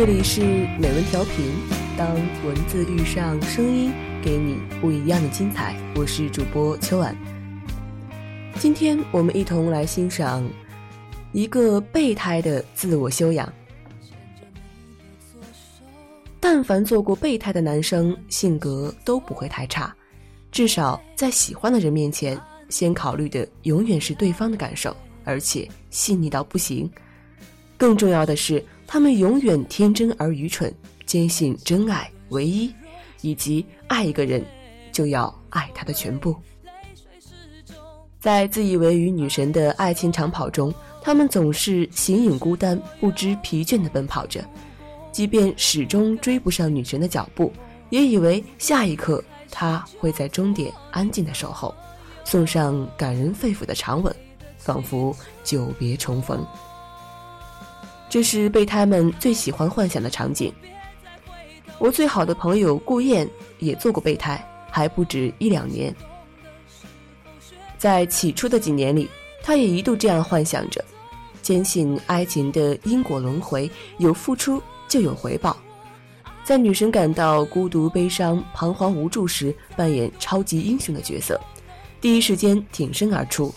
这里是美文调频，当文字遇上声音，给你不一样的精彩。我是主播秋晚。今天我们一同来欣赏一个备胎的自我修养。但凡做过备胎的男生，性格都不会太差，至少在喜欢的人面前，先考虑的永远是对方的感受，而且细腻到不行。更重要的是，他们永远天真而愚蠢，坚信真爱唯一，以及爱一个人就要爱他的全部。在自以为与女神的爱情长跑中，他们总是形影孤单、不知疲倦地奔跑着，即便始终追不上女神的脚步，也以为下一刻她会在终点安静地守候，送上感人肺腑的长吻，仿佛久别重逢。这是备胎们最喜欢幻想的场景。我最好的朋友顾燕也做过备胎，还不止一两年。在起初的几年里，他也一度这样幻想着，坚信爱情的因果轮回，有付出就有回报。在女神感到孤独、悲伤、彷徨、无助时，扮演超级英雄的角色，第一时间挺身而出。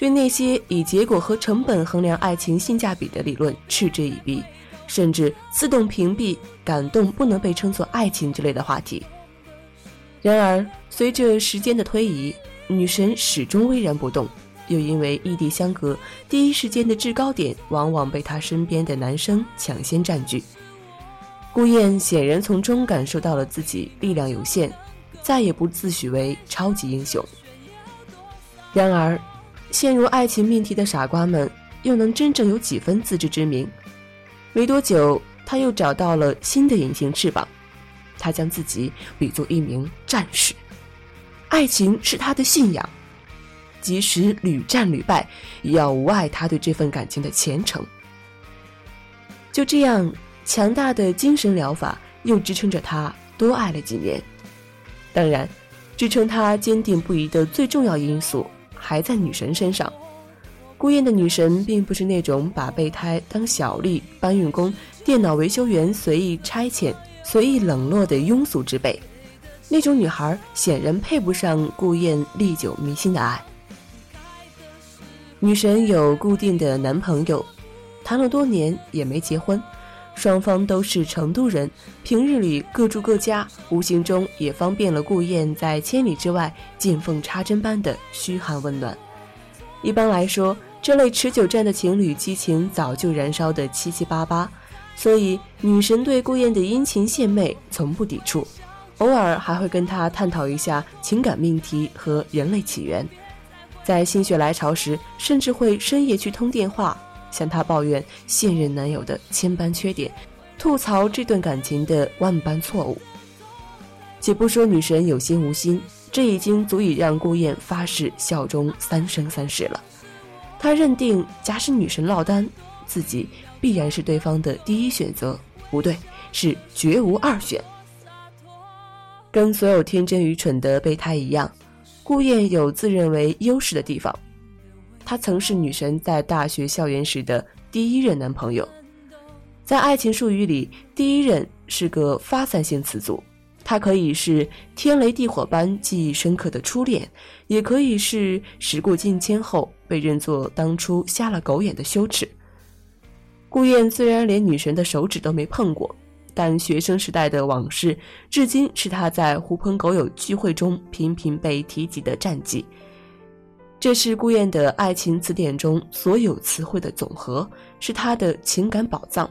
对那些以结果和成本衡量爱情性价比的理论嗤之以鼻，甚至自动屏蔽“感动不能被称作爱情”之类的话题。然而，随着时间的推移，女神始终巍然不动，又因为异地相隔，第一时间的制高点往往被她身边的男生抢先占据。顾燕显然从中感受到了自己力量有限，再也不自诩为超级英雄。然而。陷入爱情命题的傻瓜们，又能真正有几分自知之明？没多久，他又找到了新的隐形翅膀，他将自己比作一名战士，爱情是他的信仰，即使屡战屡败，也要无碍他对这份感情的虔诚。就这样，强大的精神疗法又支撑着他多爱了几年。当然，支撑他坚定不移的最重要因素。还在女神身上，顾燕的女神并不是那种把备胎当小丽、搬运工、电脑维修员随意差遣、随意冷落的庸俗之辈。那种女孩显然配不上顾燕历久弥新的爱。女神有固定的男朋友，谈了多年也没结婚，双方都是成都人，平日里各住各家，无形中也方便了顾燕在千里之外见缝插针般的嘘寒问暖。一般来说，这类持久战的情侣激情早就燃烧的七七八八，所以女神对顾燕的殷勤献媚从不抵触，偶尔还会跟她探讨一下情感命题和人类起源，在心血来潮时，甚至会深夜去通电话。向他抱怨现任男友的千般缺点，吐槽这段感情的万般错误。且不说女神有心无心，这已经足以让顾燕发誓效忠三生三世了。他认定，假使女神落单，自己必然是对方的第一选择，不对，是绝无二选。跟所有天真愚蠢的备胎一样，顾燕有自认为优势的地方。他曾是女神在大学校园时的第一任男朋友，在爱情术语里，第一任是个发散性词组，它可以是天雷地火般记忆深刻的初恋，也可以是时过境迁后被认作当初瞎了狗眼的羞耻。顾燕虽然连女神的手指都没碰过，但学生时代的往事，至今是他在狐朋狗友聚会中频频被提及的战绩。这是顾燕的爱情词典中所有词汇的总和，是她的情感宝藏，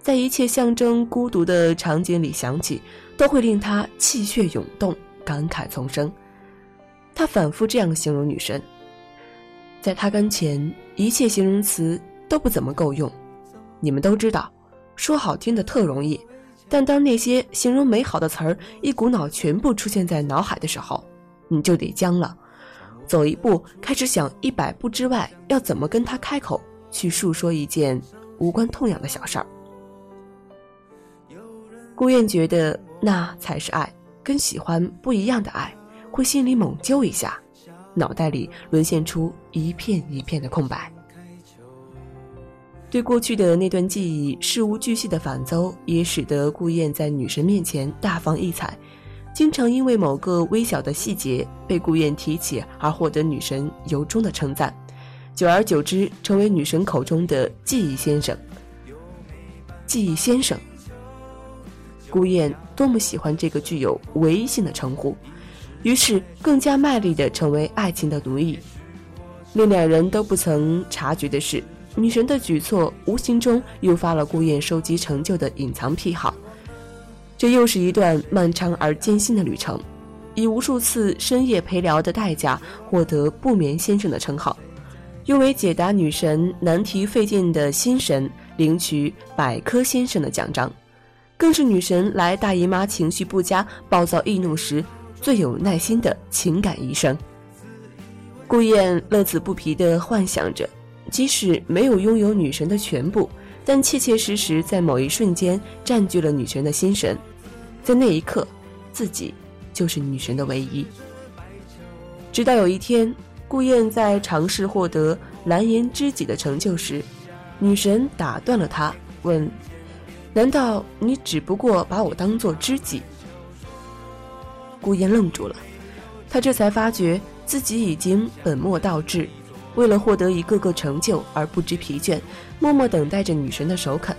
在一切象征孤独的场景里响起，都会令她气血涌动，感慨丛生。他反复这样形容女神，在她跟前，一切形容词都不怎么够用。你们都知道，说好听的特容易，但当那些形容美好的词儿一股脑全部出现在脑海的时候，你就得僵了。走一步，开始想一百步之外要怎么跟他开口去诉说一件无关痛痒的小事儿。顾燕觉得那才是爱，跟喜欢不一样的爱，会心里猛揪一下，脑袋里沦陷出一片一片的空白。对过去的那段记忆事无巨细的反奏，也使得顾燕在女神面前大放异彩，经常因为某个微小的细节被顾燕提起而获得女神由衷的称赞，久而久之，成为女神口中的记忆先生。记忆先生，顾燕多么喜欢这个具有唯一性的称呼，于是更加卖力地成为爱情的奴役。令两人都不曾察觉的是。女神的举措无形中诱发了顾燕收集成就的隐藏癖好，这又是一段漫长而艰辛的旅程，以无数次深夜陪聊的代价获得“不眠先生”的称号，又为解答女神难题费尽的心神领取“百科先生”的奖章，更是女神来大姨妈情绪不佳、暴躁易怒时最有耐心的情感医生。顾燕乐此不疲地幻想着。即使没有拥有女神的全部，但切切实实在某一瞬间占据了女神的心神，在那一刻，自己就是女神的唯一。直到有一天，顾燕在尝试获得蓝颜知己的成就时，女神打断了她，问：“难道你只不过把我当做知己？”顾燕愣住了，她这才发觉自己已经本末倒置。为了获得一个个成就而不知疲倦，默默等待着女神的首肯。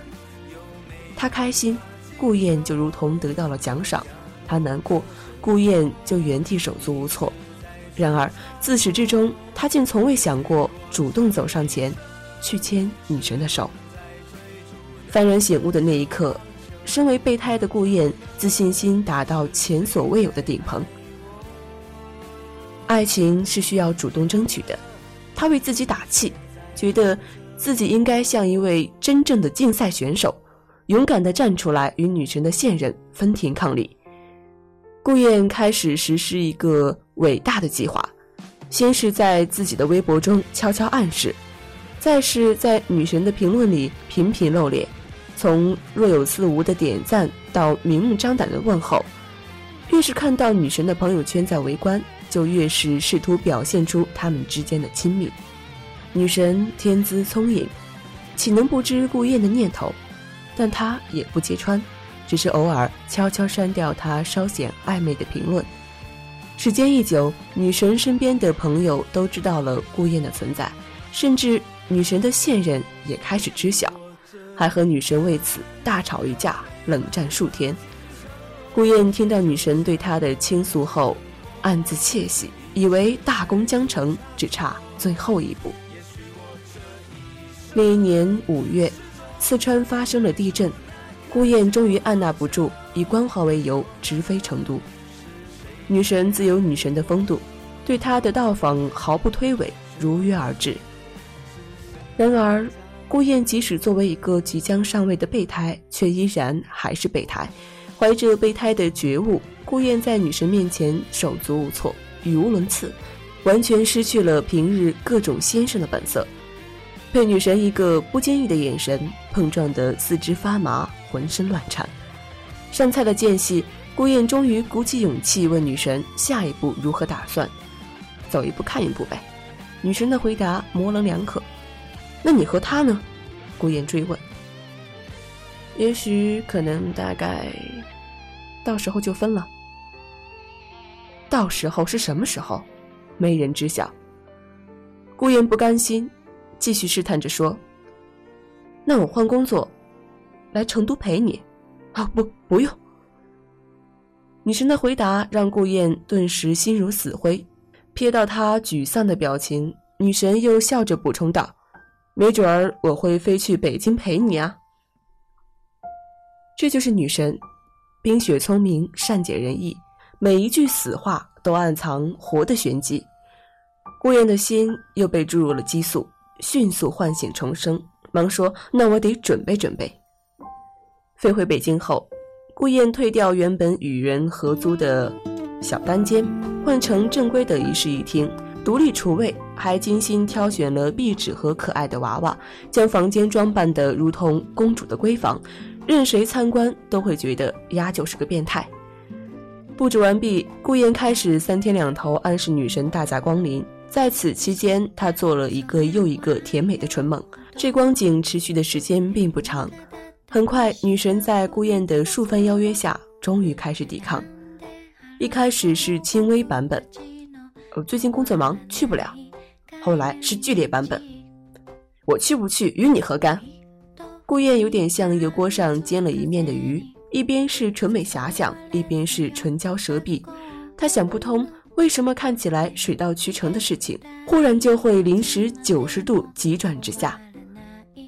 他开心，顾燕就如同得到了奖赏；他难过，顾燕就原地手足无措。然而自始至终，他竟从未想过主动走上前，去牵女神的手。幡然醒悟的那一刻，身为备胎的顾燕自信心达到前所未有的顶峰。爱情是需要主动争取的。他为自己打气，觉得自己应该像一位真正的竞赛选手，勇敢地站出来与女神的现任分庭抗礼。顾燕开始实施一个伟大的计划，先是在自己的微博中悄悄暗示，再是在女神的评论里频频露脸，从若有似无的点赞到明目张胆的问候，越是看到女神的朋友圈在围观。就越是试图表现出他们之间的亲密。女神天资聪颖，岂能不知顾燕的念头？但她也不揭穿，只是偶尔悄悄删掉她稍显暧昧的评论。时间一久，女神身边的朋友都知道了顾燕的存在，甚至女神的现任也开始知晓，还和女神为此大吵一架，冷战数天。顾燕听到女神对她的倾诉后。暗自窃喜，以为大功将成，只差最后一步。那一年五月，四川发生了地震，顾燕终于按捺不住，以关怀为由直飞成都。女神自有女神的风度，对她的到访毫不推诿，如约而至。然而，顾燕即使作为一个即将上位的备胎，却依然还是备胎，怀着备胎的觉悟。顾燕在女神面前手足无措，语无伦次，完全失去了平日各种先生的本色。被女神一个不经意的眼神碰撞得四肢发麻，浑身乱颤。上菜的间隙，顾燕终于鼓起勇气问女神下一步如何打算。走一步看一步呗。女神的回答模棱两可。那你和他呢？顾燕追问。也许，可能，大概，到时候就分了。到时候是什么时候，没人知晓。顾言不甘心，继续试探着说：“那我换工作，来成都陪你。”啊，不，不用。女神的回答让顾燕顿时心如死灰。瞥到她沮丧的表情，女神又笑着补充道：“没准儿我会飞去北京陪你啊。”这就是女神，冰雪聪明，善解人意。每一句死话都暗藏活的玄机，顾燕的心又被注入了激素，迅速唤醒重生，忙说：“那我得准备准备。”飞回北京后，顾燕退掉原本与人合租的小单间，换成正规的一室一厅，独立厨卫，还精心挑选了壁纸和可爱的娃娃，将房间装扮得如同公主的闺房，任谁参观都会觉得丫就是个变态。布置完毕，顾燕开始三天两头暗示女神大驾光临。在此期间，她做了一个又一个甜美的唇梦，这光景持续的时间并不长，很快，女神在顾燕的数番邀约下，终于开始抵抗。一开始是轻微版本，呃，最近工作忙，去不了。后来是剧烈版本，我去不去与你何干？顾燕有点像一个锅上煎了一面的鱼，一边是纯美遐想，一边是唇焦舌敝。她想不通，为什么看起来水到渠成的事情，忽然就会临时九十度急转直下。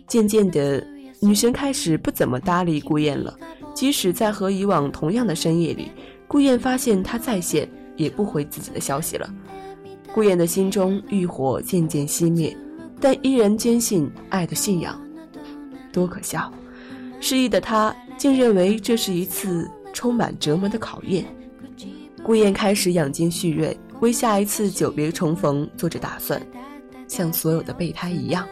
渐渐的，女神开始不怎么搭理顾燕了。即使在和以往同样的深夜里，顾燕发现她在线，也不回自己的消息了。顾燕的心中欲火渐渐熄灭，但依然坚信爱的信仰。多可笑！失意的她竟认为这是一次充满折磨的考验。顾燕开始养精蓄锐，为下一次久别重逢做着打算，像所有的备胎一样。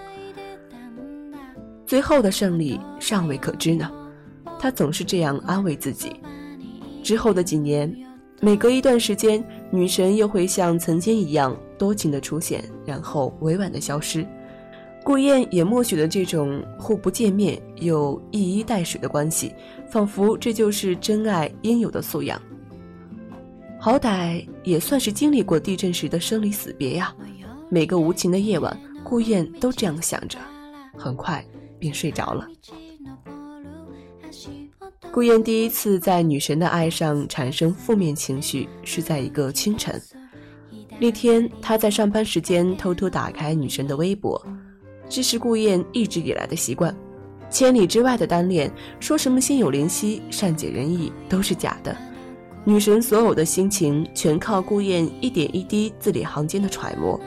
最后的胜利尚未可知呢，他总是这样安慰自己。之后的几年，每隔一段时间，女神又会像曾经一样多情的出现，然后委婉的消失。顾燕也默许了这种互不见面又一衣带水的关系，仿佛这就是真爱应有的素养。好歹也算是经历过地震时的生离死别呀。每个无情的夜晚，顾燕都这样想着。很快。便睡着了。顾燕第一次在女神的爱上产生负面情绪，是在一个清晨。那天，她在上班时间偷偷打开女神的微博，这是顾燕一直以来的习惯。千里之外的单恋，说什么心有灵犀、善解人意，都是假的。女神所有的心情，全靠顾燕一点一滴字里行间的揣摩。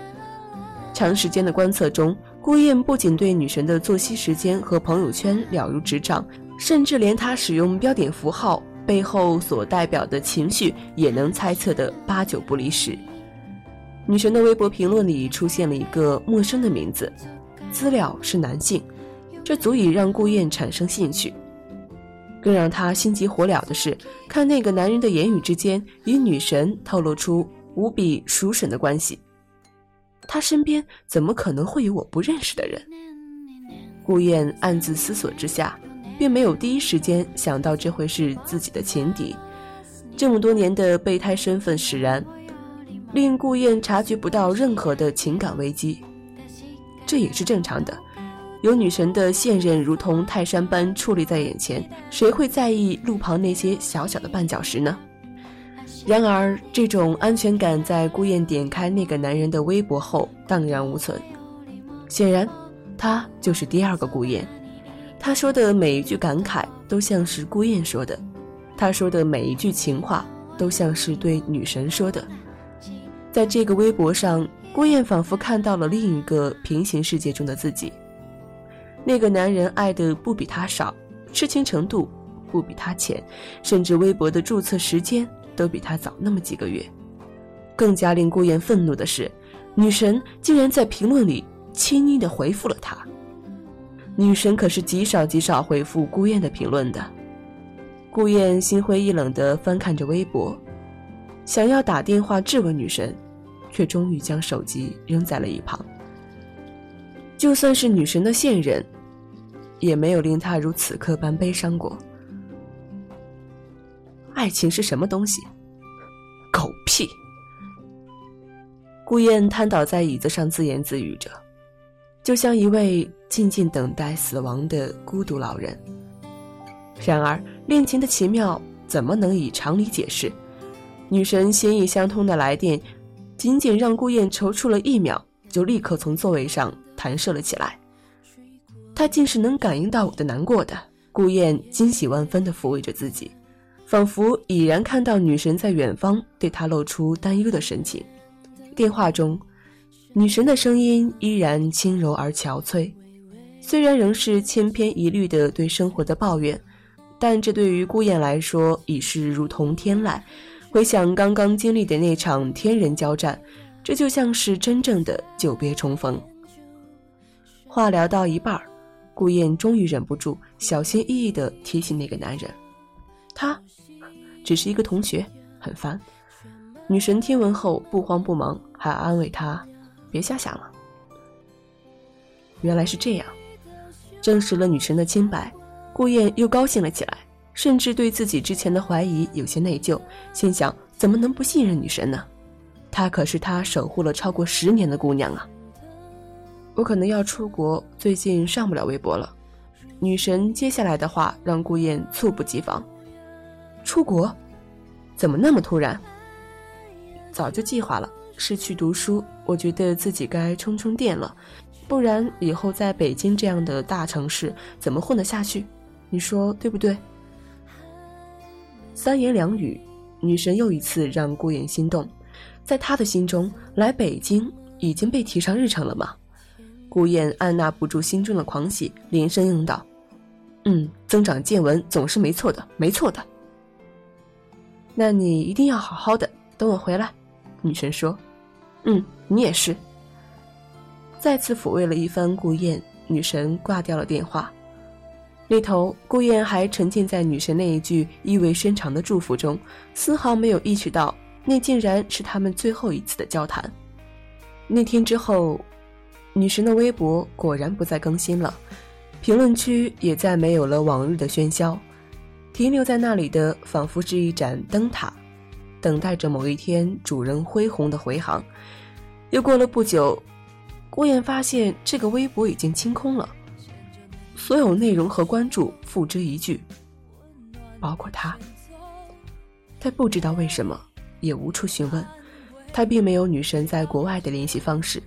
长时间的观测中。顾燕不仅对女神的作息时间和朋友圈了如指掌，甚至连她使用标点符号背后所代表的情绪也能猜测的八九不离十。女神的微博评论里出现了一个陌生的名字，资料是男性，这足以让顾燕产生兴趣。更让她心急火燎的是，看那个男人的言语之间与女神透露出无比熟稔的关系。他身边怎么可能会有我不认识的人？顾燕暗自思索之下，并没有第一时间想到这会是自己的情敌。这么多年的备胎身份使然，令顾燕察觉不到任何的情感危机。这也是正常的，有女神的现任如同泰山般矗立在眼前，谁会在意路旁那些小小的绊脚石呢？然而，这种安全感在顾燕点开那个男人的微博后荡然无存。显然，他就是第二个顾燕。他说的每一句感慨都像是顾燕说的，他说的每一句情话都像是对女神说的。在这个微博上，顾燕仿佛看到了另一个平行世界中的自己。那个男人爱的不比他少，痴情程度不比他浅，甚至微博的注册时间。都比他早那么几个月。更加令顾燕愤怒的是，女神竟然在评论里轻易的回复了他。女神可是极少极少回复顾燕的评论的。顾燕心灰意冷的翻看着微博，想要打电话质问女神，却终于将手机扔在了一旁。就算是女神的现任，也没有令她如此刻般悲伤过。爱情是什么东西？狗屁！顾燕瘫倒在椅子上，自言自语着，就像一位静静等待死亡的孤独老人。然而，恋情的奇妙怎么能以常理解释？女神心意相通的来电，仅仅让顾燕踌躇了一秒，就立刻从座位上弹射了起来。他竟是能感应到我的难过的。顾燕惊喜万分的抚慰着自己。仿佛已然看到女神在远方对他露出担忧的神情。电话中，女神的声音依然轻柔而憔悴，虽然仍是千篇一律的对生活的抱怨，但这对于顾燕来说已是如同天籁。回想刚刚经历的那场天人交战，这就像是真正的久别重逢。话聊到一半，顾燕终于忍不住小心翼翼地提醒那个男人。他，只是一个同学，很烦。女神听闻后不慌不忙，还安慰他：“别瞎想了。”原来是这样，证实了女神的清白，顾燕又高兴了起来，甚至对自己之前的怀疑有些内疚，心想怎么能不信任女神呢？她可是他守护了超过十年的姑娘啊！我可能要出国，最近上不了微博了。女神接下来的话让顾燕猝不及防。出国？怎么那么突然？早就计划了，是去读书。我觉得自己该充充电了。不然以后在北京这样的大城市怎么混得下去？你说对不对？三言两语，女神又一次让顾衍心动。在他的心中，来北京已经被提上日程了吗？顾燕按捺不住心中的狂喜，连声应道：“嗯，增长见闻总是没错的，没错的。那你一定要好好的，等我回来。”女神说：“嗯，你也是。”再次抚慰了一番顾燕，女神挂掉了电话。那头顾燕还沉浸在女神那一句意味深长的祝福中，丝毫没有意识到那竟然是他们最后一次的交谈。那天之后，女神的微博果然不再更新了，评论区也再没有了往日的喧嚣，停留在那里的仿佛是一盏灯塔，等待着某一天主人恢宏的回航。又过了不久。顾燕发现这个微博已经清空了，所有内容和关注付之一炬，包括他。他不知道为什么，也无处询问。他并没有女神在国外的联系方式。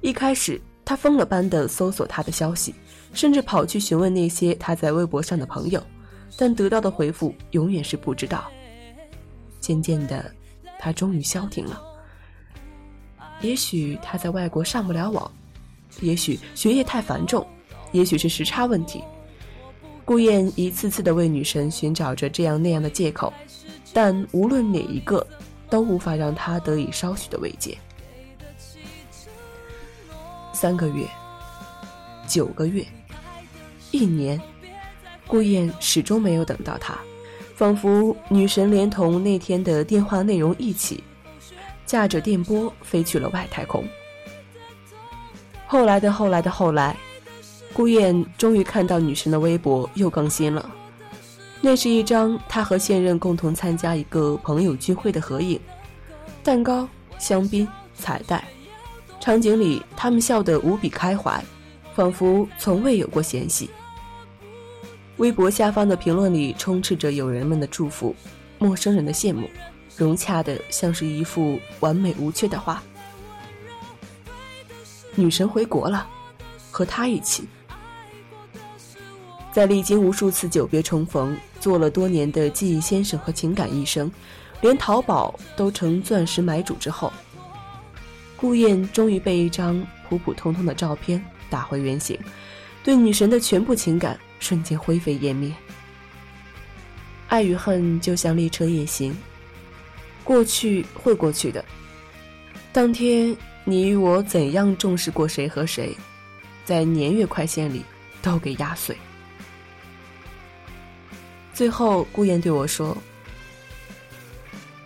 一开始，他疯了般的搜索她的消息，甚至跑去询问那些他在微博上的朋友，但得到的回复永远是不知道。渐渐的，他终于消停了。也许他在外国上不了网，也许学业太繁重，也许是时差问题。顾燕一次次的为女神寻找着这样那样的借口，但无论哪一个，都无法让她得以稍许的慰藉。三个月，九个月，一年，顾燕始终没有等到他，仿佛女神连同那天的电话内容一起。驾着电波飞去了外太空。后来的后来的后来，顾燕终于看到女神的微博又更新了。那是一张她和现任共同参加一个朋友聚会的合影，蛋糕、香槟、彩带，场景里他们笑得无比开怀，仿佛从未有过嫌隙。微博下方的评论里充斥着友人们的祝福，陌生人的羡慕。融洽的像是一幅完美无缺的画。女神回国了，和他一起，在历经无数次久别重逢，做了多年的记忆先生和情感医生，连淘宝都成钻石买主之后，顾燕终于被一张普普通通的照片打回原形，对女神的全部情感瞬间灰飞烟灭。爱与恨就像列车夜行。过去会过去的。当天你与我怎样重视过谁和谁，在年月快线里都给压碎。最后，顾燕对我说：“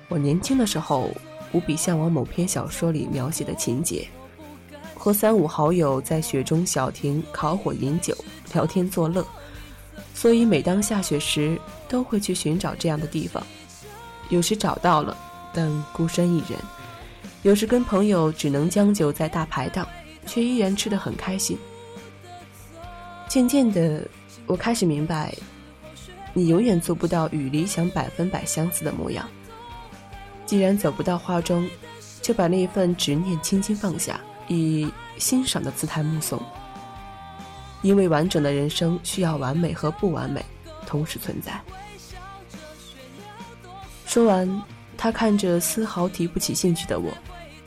我年轻的时候无比向往某篇小说里描写的情节，和三五好友在雪中小亭烤火饮酒、聊天作乐，所以每当下雪时，都会去寻找这样的地方。有时找到了。”但孤身一人，有时跟朋友只能将就在大排档，却依然吃得很开心。渐渐的，我开始明白，你永远做不到与理想百分百相似的模样。既然走不到画中，就把那一份执念轻轻放下，以欣赏的姿态目送。因为完整的人生需要完美和不完美同时存在。说完。他看着丝毫提不起兴趣的我，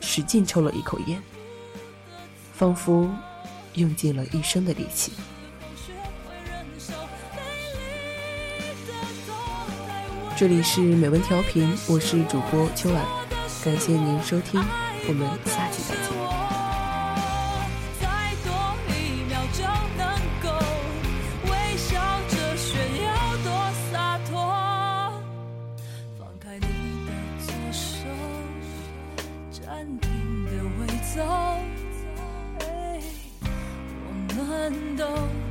使劲抽了一口烟，仿佛用尽了一生的力气。这里是美文调频，我是主播秋晚，感谢您收听，我们下期再见。都。